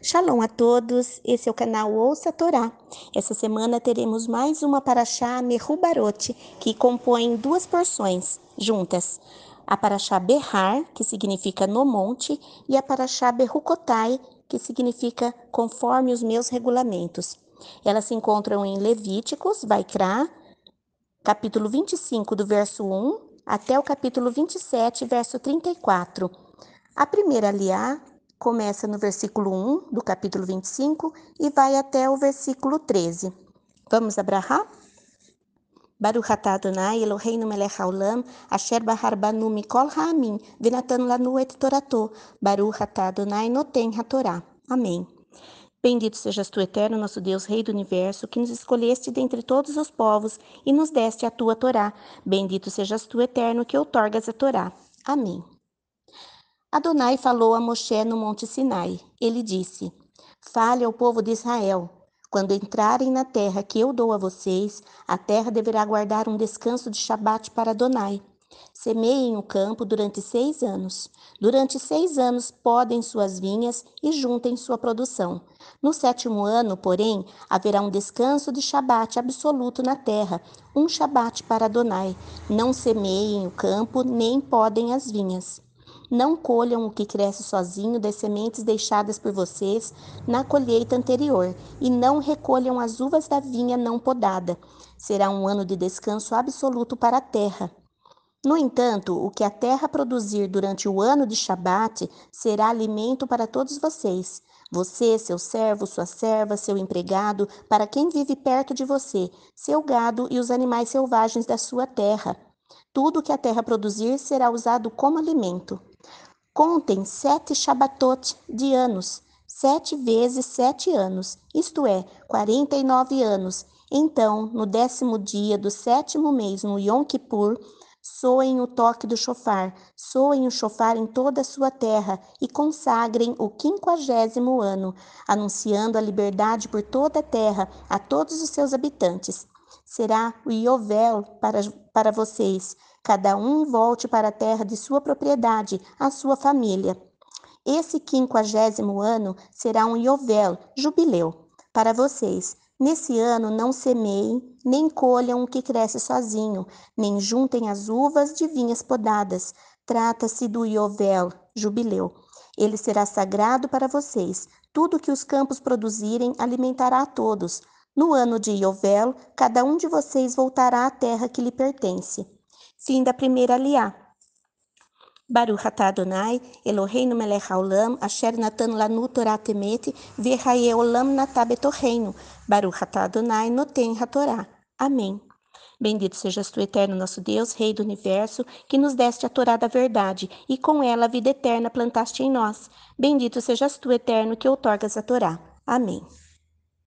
Shalom a todos, esse é o canal Ouça a Torá. Essa semana teremos mais uma Paraxá Mehubarot, que compõe duas porções juntas. A Paraxá Berrar, que significa no monte, e a Paraxá Berrucotai, que significa conforme os meus regulamentos. Elas se encontram em Levíticos, Vaikra, capítulo 25, do verso 1 até o capítulo 27, verso 34. A primeira aliá começa no versículo 1 do capítulo 25 e vai até o versículo 13. Vamos abrahar? Baruch atah Adonai Eloheinu melech haolam asher bahar banu mikol ha'amin venatan lanu et torato Baruch atah Adonai noten hatorá. Amém. Bendito sejas tu, eterno nosso Deus, Rei do universo, que nos escolheste dentre todos os povos e nos deste a tua Torá. Bendito sejas tu, eterno, que outorgas a Torá. Amém. Adonai falou a Moshe no Monte Sinai. Ele disse: Fale ao povo de Israel: quando entrarem na terra que eu dou a vocês, a terra deverá guardar um descanso de Shabat para Adonai. Semeiem o campo durante seis anos. Durante seis anos podem suas vinhas e juntem sua produção. No sétimo ano, porém, haverá um descanso de Shabat absoluto na terra, um Shabat para Adonai. Não semeiem o campo, nem podem as vinhas. Não colham o que cresce sozinho das sementes deixadas por vocês na colheita anterior, e não recolham as uvas da vinha não podada. Será um ano de descanso absoluto para a terra. No entanto, o que a terra produzir durante o ano de Shabat será alimento para todos vocês. Você, seu servo, sua serva, seu empregado, para quem vive perto de você, seu gado e os animais selvagens da sua terra. Tudo que a terra produzir será usado como alimento. Contem sete Shabatot de anos, sete vezes sete anos, isto é, quarenta e nove anos. Então, no décimo dia do sétimo mês, no Yom Kippur, soem o toque do chofar, soem o chofar em toda a ssua terra e consagrem o quinquagésimo ano, anunciando a liberdade por toda a terra a todos os seus habitantes. Será o Yovel para, para vocês, Cada um volte para a terra de sua propriedade, a sua família. Esse quinquagésimo ano será um Yovel, jubileu, para vocês. Nesse ano não semeiem, nem colham o que cresce sozinho, nem juntem as uvas de vinhas podadas. Trata-se do Yovel, jubileu. Ele será sagrado para vocês. Tudo que os campos produzirem alimentará a todos. No ano de Yovel, cada um de vocês voltará à terra que lhe pertence. Fim da primeira aliá. Baruch atah Adonai, Eloheinu melech haolam, asher natan lanu Torah temet, v'chaye olam natah betorreino. Baruch atah Adonai, noten hatorá. Amém. Bendito sejas tu, eterno nosso Deus, Rei do universo, que nos deste a Torá da verdade, e com ela a vida eterna plantaste em nós. Bendito sejas tu, eterno, que outorgas a Torá. Amém.